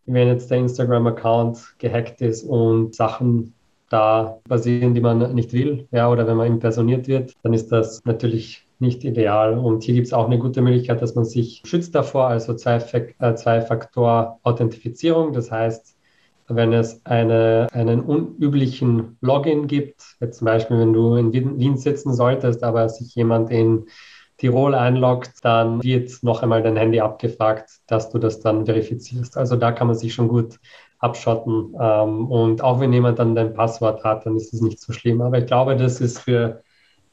wenn jetzt der Instagram-Account gehackt ist und Sachen da passieren, die man nicht will, ja, oder wenn man impersoniert wird, dann ist das natürlich nicht ideal. Und hier gibt es auch eine gute Möglichkeit, dass man sich schützt davor, also äh, Zwei-Faktor-Authentifizierung. Das heißt, wenn es eine, einen unüblichen Login gibt, jetzt zum Beispiel, wenn du in Wien sitzen solltest, aber sich jemand in Tirol einloggt, dann wird noch einmal dein Handy abgefragt, dass du das dann verifizierst. Also da kann man sich schon gut abschotten. Ähm, und auch wenn jemand dann dein Passwort hat, dann ist es nicht so schlimm. Aber ich glaube, das ist für,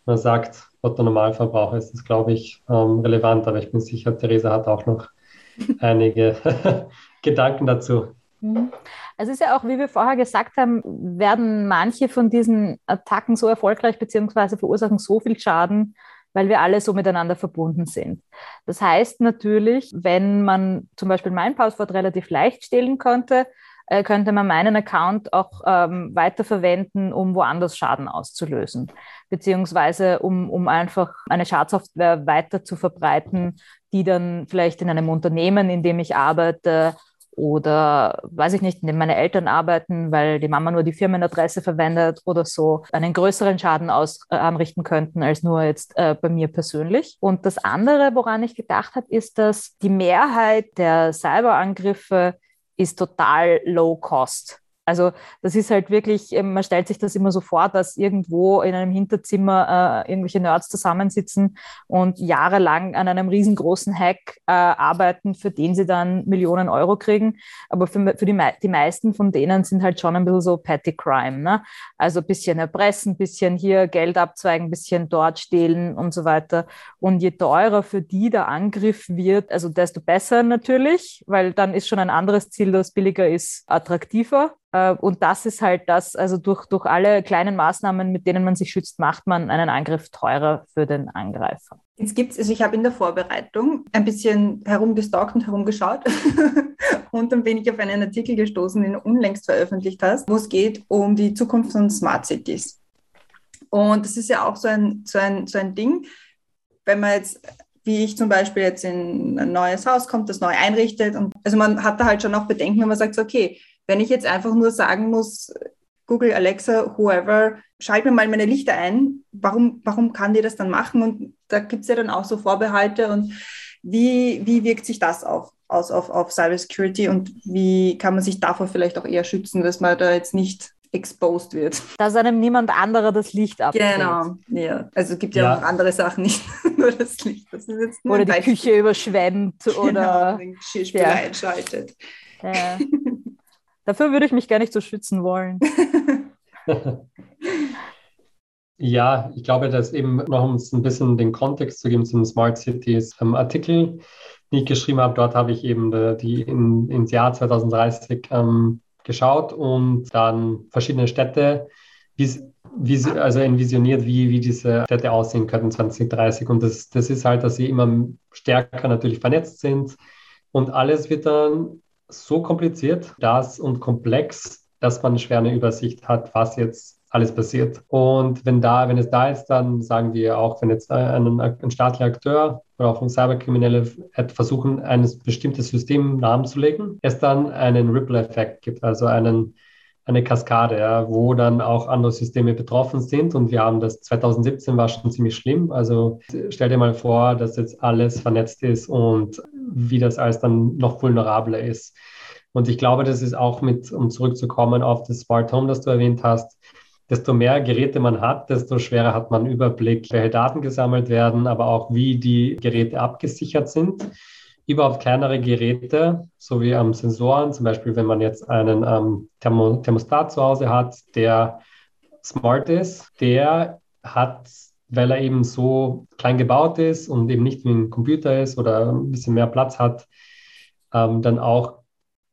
man sagt, Otto Normalverbraucher ist das, glaube ich, ähm, relevant. Aber ich bin sicher, Theresa hat auch noch einige Gedanken dazu. Mhm. Es ist ja auch, wie wir vorher gesagt haben, werden manche von diesen Attacken so erfolgreich beziehungsweise verursachen so viel Schaden, weil wir alle so miteinander verbunden sind. Das heißt natürlich, wenn man zum Beispiel mein Passwort relativ leicht stehlen könnte, äh, könnte man meinen Account auch ähm, weiterverwenden, um woanders Schaden auszulösen, beziehungsweise um, um einfach eine Schadsoftware weiter zu verbreiten, die dann vielleicht in einem Unternehmen, in dem ich arbeite, oder weiß ich nicht, indem meine Eltern arbeiten, weil die Mama nur die Firmenadresse verwendet oder so, einen größeren Schaden aus, äh, anrichten könnten als nur jetzt äh, bei mir persönlich. Und das andere, woran ich gedacht habe, ist, dass die Mehrheit der Cyberangriffe ist total low cost. Also das ist halt wirklich, ähm, man stellt sich das immer so vor, dass irgendwo in einem Hinterzimmer äh, irgendwelche Nerds zusammensitzen und jahrelang an einem riesengroßen Hack äh, arbeiten, für den sie dann Millionen Euro kriegen. Aber für, für die, die meisten von denen sind halt schon ein bisschen so Petty Crime. Ne? Also ein bisschen erpressen, ein bisschen hier Geld abzweigen, ein bisschen dort stehlen und so weiter. Und je teurer für die der Angriff wird, also desto besser natürlich, weil dann ist schon ein anderes Ziel, das billiger ist, attraktiver. Äh, und das ist halt das, also durch, durch alle kleinen Maßnahmen, mit denen man sich schützt, macht man einen Angriff teurer für den Angreifer. Jetzt gibt es, also ich habe in der Vorbereitung ein bisschen herumgestalkt und herumgeschaut und dann bin ich auf einen Artikel gestoßen, den du unlängst veröffentlicht hast, wo es geht um die Zukunft von Smart Cities. Und das ist ja auch so ein, so ein, so ein Ding, wenn man jetzt wie ich zum Beispiel jetzt in ein neues Haus kommt, das neu einrichtet. Und also man hat da halt schon auch Bedenken, wenn man sagt, okay, wenn ich jetzt einfach nur sagen muss, Google, Alexa, whoever, schalt mir mal meine Lichter ein, warum, warum kann die das dann machen? Und da gibt es ja dann auch so Vorbehalte und wie, wie wirkt sich das auf, aus auf, auf Cybersecurity und wie kann man sich davor vielleicht auch eher schützen, dass man da jetzt nicht exposed wird. Dass einem niemand anderer das Licht abdreht. Genau, ja. Also es gibt ja, ja, auch andere Sachen, nicht nur das Licht. Das oder die. Küche überschwemmt oder genau, den Geschirrspüler ja. einschaltet. Ja. Dafür würde ich mich gar nicht so schützen wollen. ja, ich glaube, dass eben noch um ein bisschen den Kontext zu geben zum Smart Cities ähm, Artikel, den ich geschrieben habe, dort habe ich eben die, die in, ins Jahr 2030 ähm, geschaut und dann verschiedene Städte, wie, wie, also envisioniert, wie, wie diese Städte aussehen könnten 2030. Und das, das ist halt, dass sie immer stärker natürlich vernetzt sind. Und alles wird dann so kompliziert das und komplex, dass man schwer eine Übersicht hat, was jetzt alles passiert. Und wenn da, wenn es da ist, dann sagen wir auch, wenn jetzt ein, ein staatlicher Akteur oder auch ein Cyberkriminelle versuchen, ein bestimmtes System lahmzulegen, es dann einen Ripple-Effekt gibt, also einen, eine Kaskade, ja, wo dann auch andere Systeme betroffen sind. Und wir haben das 2017 war schon ziemlich schlimm. Also stell dir mal vor, dass jetzt alles vernetzt ist und wie das alles dann noch vulnerabler ist. Und ich glaube, das ist auch mit, um zurückzukommen auf das Smart Home, das du erwähnt hast, desto mehr Geräte man hat, desto schwerer hat man Überblick, welche Daten gesammelt werden, aber auch wie die Geräte abgesichert sind. Überhaupt kleinere Geräte, so wie ähm, Sensoren, zum Beispiel wenn man jetzt einen ähm, Thermo Thermostat zu Hause hat, der smart ist, der hat weil er eben so klein gebaut ist und eben nicht wie ein Computer ist oder ein bisschen mehr Platz hat, ähm, dann auch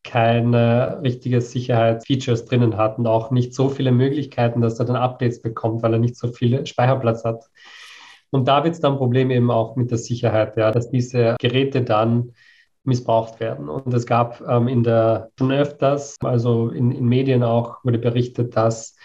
keine richtige Sicherheitsfeatures drinnen hat und auch nicht so viele Möglichkeiten, dass er dann Updates bekommt, weil er nicht so viel Speicherplatz hat. Und da wird es dann ein Problem eben auch mit der Sicherheit, ja, dass diese Geräte dann missbraucht werden. Und es gab ähm, in der schon öfters, also in, in Medien auch, wurde berichtet, dass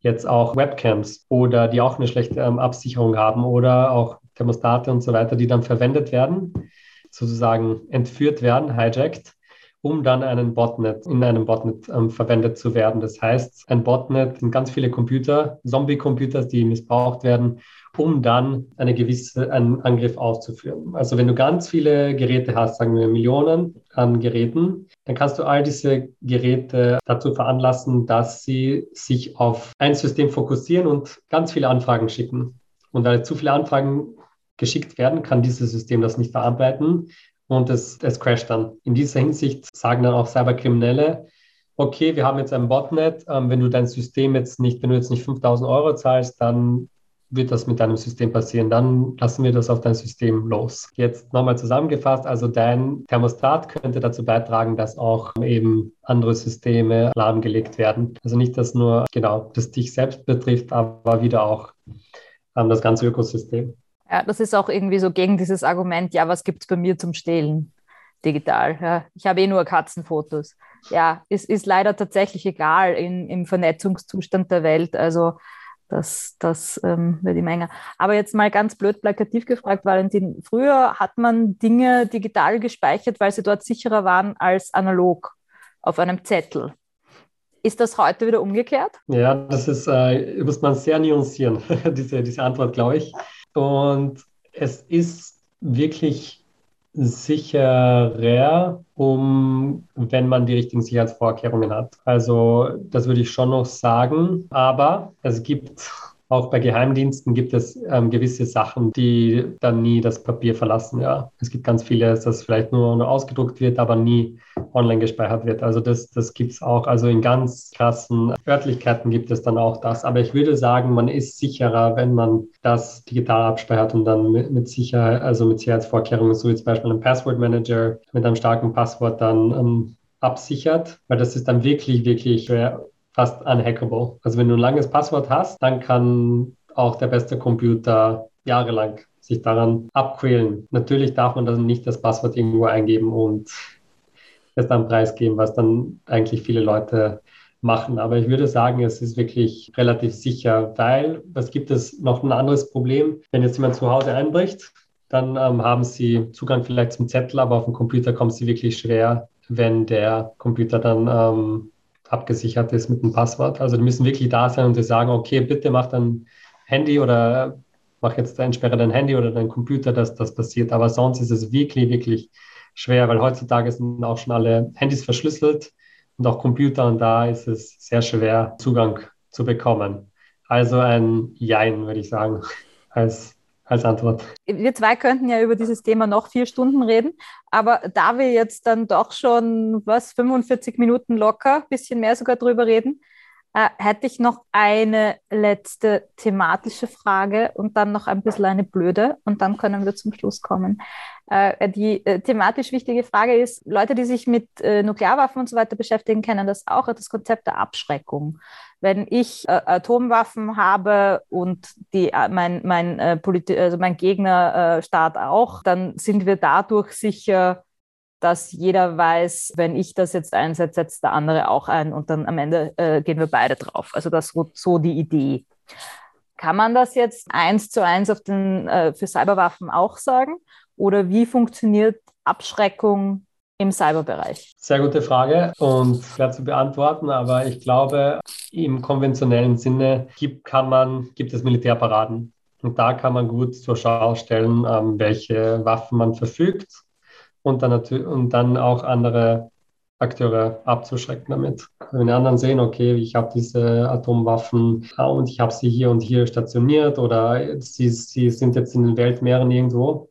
jetzt auch Webcams oder die auch eine schlechte ähm, Absicherung haben oder auch Thermostate und so weiter, die dann verwendet werden, sozusagen entführt werden, hijacked, um dann einen Botnet in einem Botnet ähm, verwendet zu werden. Das heißt, ein Botnet sind ganz viele Computer, Zombie-Computer, die missbraucht werden, um dann eine gewisse, einen Angriff auszuführen. Also wenn du ganz viele Geräte hast, sagen wir Millionen an Geräten, dann kannst du all diese Geräte dazu veranlassen, dass sie sich auf ein System fokussieren und ganz viele Anfragen schicken. Und weil zu viele Anfragen geschickt werden, kann dieses System das nicht verarbeiten und es, es crasht dann. In dieser Hinsicht sagen dann auch Cyberkriminelle, okay, wir haben jetzt ein Botnet, ähm, wenn du dein System jetzt nicht, wenn du jetzt nicht 5000 Euro zahlst, dann wird das mit deinem System passieren. Dann lassen wir das auf dein System los. Jetzt nochmal zusammengefasst, also dein Thermostat könnte dazu beitragen, dass auch eben andere Systeme lahmgelegt werden. Also nicht, dass nur genau das dich selbst betrifft, aber wieder auch ähm, das ganze Ökosystem. Ja, das ist auch irgendwie so gegen dieses Argument, ja, was gibt es bei mir zum Stehlen? Digital. Ja. Ich habe eh nur Katzenfotos. Ja, es ist leider tatsächlich egal in, im Vernetzungszustand der Welt. Also das, das ähm, wird immer enger. Aber jetzt mal ganz blöd plakativ gefragt, Valentin, früher hat man Dinge digital gespeichert, weil sie dort sicherer waren als analog. auf einem Zettel. Ist das heute wieder umgekehrt? Ja, das ist, äh, muss man sehr nuancieren, diese, diese Antwort, glaube ich. Und es ist wirklich sicherer, um, wenn man die richtigen Sicherheitsvorkehrungen hat. Also das würde ich schon noch sagen. Aber es gibt auch bei Geheimdiensten gibt es ähm, gewisse Sachen, die dann nie das Papier verlassen. Ja. Es gibt ganz vieles, das vielleicht nur, nur ausgedruckt wird, aber nie online gespeichert wird. Also das, das gibt es auch. Also in ganz krassen Örtlichkeiten gibt es dann auch das. Aber ich würde sagen, man ist sicherer, wenn man das digital abspeichert und dann mit, mit Sicherheit, also mit Sicherheitsvorkehrungen, so wie zum Beispiel ein Password Manager mit einem starken Passwort dann ähm, absichert, weil das ist dann wirklich, wirklich schwer fast unhackable. Also wenn du ein langes Passwort hast, dann kann auch der beste Computer jahrelang sich daran abquälen. Natürlich darf man dann nicht das Passwort irgendwo eingeben und es dann preisgeben, was dann eigentlich viele Leute machen. Aber ich würde sagen, es ist wirklich relativ sicher, weil was gibt es noch ein anderes Problem? Wenn jetzt jemand zu Hause einbricht, dann ähm, haben sie Zugang vielleicht zum Zettel, aber auf dem Computer kommen sie wirklich schwer, wenn der Computer dann ähm, abgesichert ist mit einem Passwort. Also die müssen wirklich da sein und sie sagen, okay, bitte mach dein Handy oder mach jetzt entsperre dein Handy oder dein Computer, dass das passiert. Aber sonst ist es wirklich, wirklich schwer, weil heutzutage sind auch schon alle Handys verschlüsselt und auch Computer und da ist es sehr schwer, Zugang zu bekommen. Also ein Jein, würde ich sagen, als als Antwort. Wir zwei könnten ja über dieses Thema noch vier Stunden reden, aber da wir jetzt dann doch schon, was, 45 Minuten locker, bisschen mehr sogar drüber reden, äh, hätte ich noch eine letzte thematische Frage und dann noch ein bisschen eine blöde und dann können wir zum Schluss kommen. Äh, die äh, thematisch wichtige Frage ist, Leute, die sich mit äh, Nuklearwaffen und so weiter beschäftigen, kennen das auch, das Konzept der Abschreckung. Wenn ich äh, Atomwaffen habe und die, äh, mein, mein, also mein Gegnerstaat auch, dann sind wir dadurch sicher, dass jeder weiß, wenn ich das jetzt einsetze, setzt der andere auch ein und dann am Ende äh, gehen wir beide drauf. Also das so die Idee. Kann man das jetzt eins zu eins auf den, äh, für Cyberwaffen auch sagen? Oder wie funktioniert Abschreckung im Cyberbereich? Sehr gute Frage und schwer zu beantworten, aber ich glaube, im konventionellen Sinne gibt, kann man, gibt es Militärparaden. Und da kann man gut zur Schau stellen, ähm, welche Waffen man verfügt und dann, natürlich, und dann auch andere Akteure abzuschrecken damit. Wenn die anderen sehen, okay, ich habe diese Atomwaffen und ich habe sie hier und hier stationiert oder sie, sie sind jetzt in den Weltmeeren irgendwo,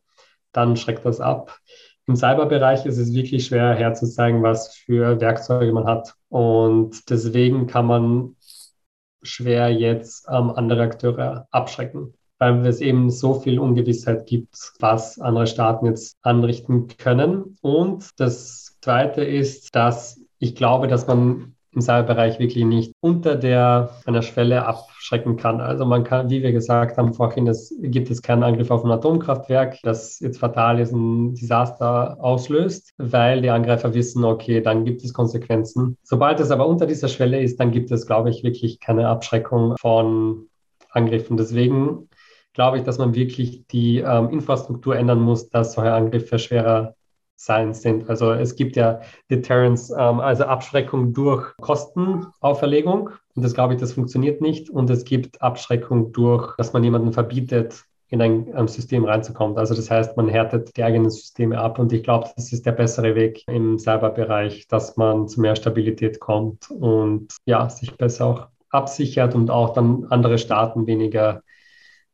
dann schreckt das ab. Im Cyberbereich ist es wirklich schwer herzuzeigen, was für Werkzeuge man hat. Und deswegen kann man schwer jetzt ähm, andere Akteure abschrecken weil es eben so viel Ungewissheit gibt, was andere Staaten jetzt anrichten können. Und das Zweite ist, dass ich glaube, dass man im Cyberbereich wirklich nicht unter der einer Schwelle abschrecken kann. Also man kann, wie wir gesagt haben vorhin, es gibt es keinen Angriff auf ein Atomkraftwerk, das jetzt fatal ist, ein Desaster auslöst, weil die Angreifer wissen, okay, dann gibt es Konsequenzen. Sobald es aber unter dieser Schwelle ist, dann gibt es, glaube ich, wirklich keine Abschreckung von Angriffen. Deswegen glaube ich, dass man wirklich die ähm, Infrastruktur ändern muss, dass solche Angriffe schwerer sein sind. Also es gibt ja Deterrence, ähm, also Abschreckung durch Kostenauferlegung. Und das glaube ich, das funktioniert nicht. Und es gibt Abschreckung durch, dass man jemanden verbietet, in ein ähm, System reinzukommen. Also das heißt, man härtet die eigenen Systeme ab. Und ich glaube, das ist der bessere Weg im Cyberbereich, dass man zu mehr Stabilität kommt und ja, sich besser auch absichert und auch dann andere Staaten weniger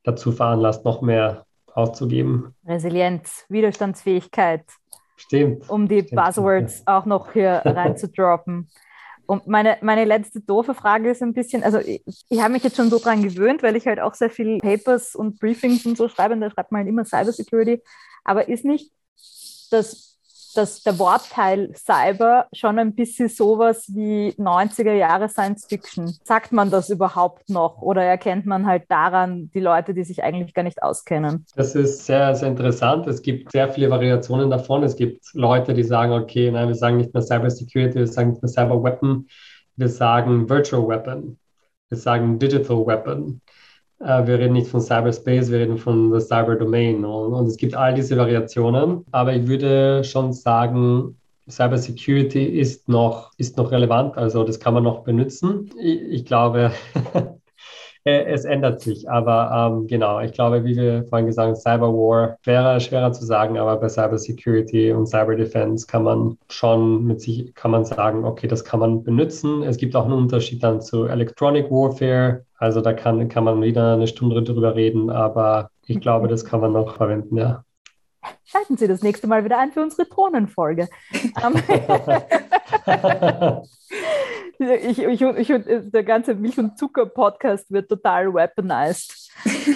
dazu veranlasst, noch mehr auszugeben. Resilienz, Widerstandsfähigkeit. Stimmt. Um die stimmt, Buzzwords stimmt. auch noch hier reinzudroppen. Und meine, meine letzte doofe Frage ist ein bisschen, also ich, ich habe mich jetzt schon so dran gewöhnt, weil ich halt auch sehr viel Papers und Briefings und so schreibe und da schreibt man halt immer Cybersecurity. Aber ist nicht das dass der Wortteil Cyber schon ein bisschen sowas wie 90er Jahre Science Fiction. Sagt man das überhaupt noch oder erkennt man halt daran die Leute, die sich eigentlich gar nicht auskennen? Das ist sehr, sehr interessant. Es gibt sehr viele Variationen davon. Es gibt Leute, die sagen, okay, nein, wir sagen nicht mehr Cyber Security, wir sagen nicht mehr Cyber Weapon, wir sagen Virtual Weapon, wir sagen Digital Weapon. Äh, wir reden nicht von Cyberspace, wir reden von der Cyber Domain. Und, und, es gibt all diese Variationen. Aber ich würde schon sagen, Cybersecurity ist noch, ist noch relevant, also das kann man noch benutzen. Ich, ich glaube, es ändert sich. Aber ähm, genau, ich glaube, wie wir vorhin gesagt haben, Cyberwar wäre schwerer zu sagen, aber bei Cybersecurity und Cyberdefense kann man schon mit sich, kann man sagen, okay, das kann man benutzen. Es gibt auch einen Unterschied dann zu Electronic Warfare. Also da kann, kann man wieder eine Stunde drüber reden, aber ich glaube, das kann man noch verwenden, ja. Schalten Sie das nächste Mal wieder ein für unsere Drohnenfolge. ich, ich, ich, der ganze Milch- und Zucker-Podcast wird total weaponized.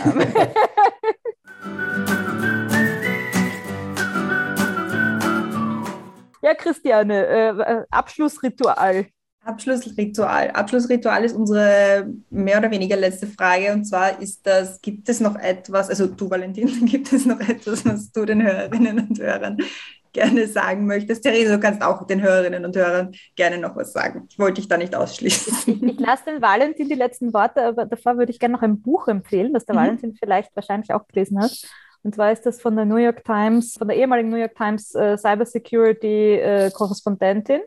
ja, Christiane, äh, Abschlussritual. Abschlussritual. Abschlussritual ist unsere mehr oder weniger letzte Frage. Und zwar ist das, gibt es noch etwas, also du Valentin, gibt es noch etwas, was du den Hörerinnen und Hörern gerne sagen möchtest. Therese, du kannst auch den Hörerinnen und Hörern gerne noch was sagen. Ich wollte dich da nicht ausschließen. Ich lasse den Valentin die letzten Worte, aber davor würde ich gerne noch ein Buch empfehlen, das der mhm. Valentin vielleicht wahrscheinlich auch gelesen hat. Und zwar ist das von der New York Times, von der ehemaligen New York Times äh, Cybersecurity äh, Korrespondentin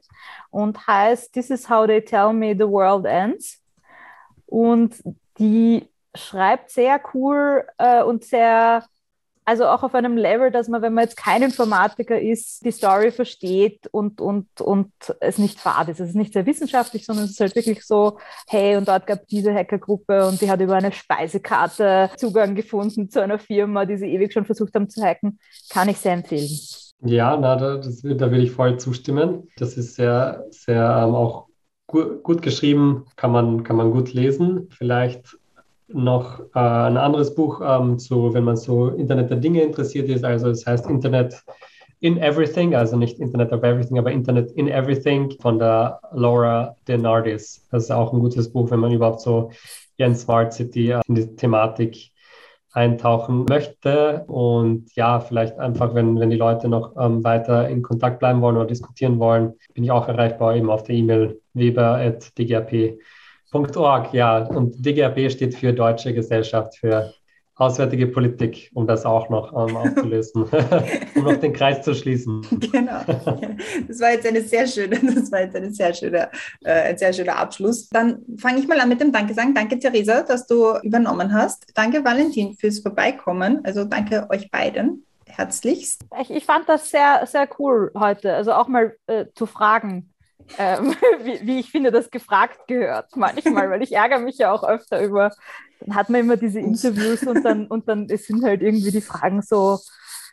und heißt This is how they tell me the world ends. Und die schreibt sehr cool äh, und sehr also auch auf einem Level, dass man, wenn man jetzt kein Informatiker ist, die Story versteht und, und, und es nicht fad ist. Es ist nicht sehr wissenschaftlich, sondern es ist halt wirklich so, hey, und dort gab es diese Hackergruppe und die hat über eine Speisekarte Zugang gefunden zu einer Firma, die sie ewig schon versucht haben zu hacken. Kann ich sehr empfehlen. Ja, na, das, da will ich voll zustimmen. Das ist sehr, sehr ähm, auch gut, gut geschrieben, kann man, kann man gut lesen. Vielleicht noch äh, ein anderes Buch ähm, zu, wenn man so Internet der Dinge interessiert ist. Also es heißt Internet in Everything, also nicht Internet of Everything, aber Internet in Everything von der Laura Denardis. Das ist auch ein gutes Buch, wenn man überhaupt so in Smart City äh, in die Thematik eintauchen möchte. Und ja, vielleicht einfach, wenn, wenn die Leute noch ähm, weiter in Kontakt bleiben wollen oder diskutieren wollen, bin ich auch erreichbar eben auf der E-Mail weber.dgap Org, ja. Und DGAB steht für Deutsche Gesellschaft für Auswärtige Politik, um das auch noch ähm, aufzulösen, um noch den Kreis zu schließen. Genau. Das war jetzt eine sehr schöne, das war jetzt eine sehr schöne, äh, ein sehr schöner Abschluss. Dann fange ich mal an mit dem Danke sagen. Danke, Theresa, dass du übernommen hast. Danke, Valentin, fürs Vorbeikommen. Also danke euch beiden herzlichst. Ich, ich fand das sehr, sehr cool heute. Also auch mal äh, zu fragen, ähm, wie, wie, ich finde, das gefragt gehört manchmal, weil ich ärgere mich ja auch öfter über, dann hat man immer diese Interviews und dann, und dann sind halt irgendwie die Fragen so,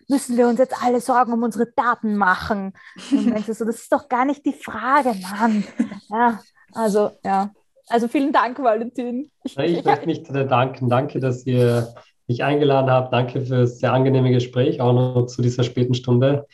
müssen wir uns jetzt alle Sorgen um unsere Daten machen? Und dann denkst du so, das ist doch gar nicht die Frage, Mann. Ja, also, ja. Also vielen Dank, Valentin. Ich, möchte mich danken. Danke, dass ihr mich eingeladen habt. Danke für das sehr angenehme Gespräch, auch noch zu dieser späten Stunde.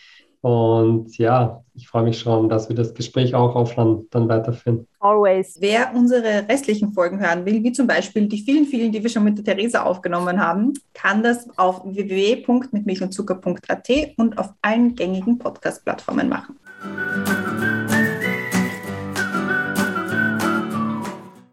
Und ja, ich freue mich schon, dass wir das Gespräch auch offline dann weiterführen. Always. Wer unsere restlichen Folgen hören will, wie zum Beispiel die vielen, vielen, die wir schon mit der Theresa aufgenommen haben, kann das auf www.mitmilchundzucker.at und auf allen gängigen Podcast-Plattformen machen.